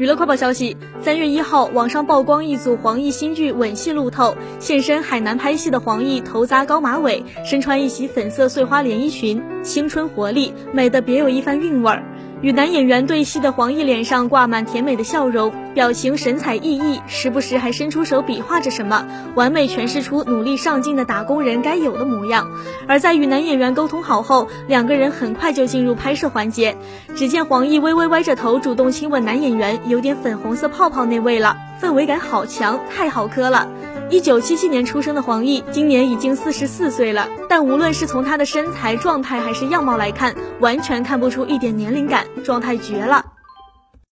娱乐快报消息：三月一号，网上曝光一组黄奕新剧《吻戏》路透，现身海南拍戏的黄奕头扎高马尾，身穿一袭粉色碎花连衣裙，青春活力，美的别有一番韵味儿。与男演员对戏的黄奕脸上挂满甜美的笑容，表情神采奕奕，时不时还伸出手比划着什么，完美诠释出努力上进的打工人该有的模样。而在与男演员沟通好后，两个人很快就进入拍摄环节。只见黄奕微微歪着头，主动亲吻男演员，有点粉红色泡泡那味了，氛围感好强，太好磕了。一九七七年出生的黄奕，今年已经四十四岁了，但无论是从她的身材、状态还是样貌来看，完全看不出一点年龄感，状态绝了。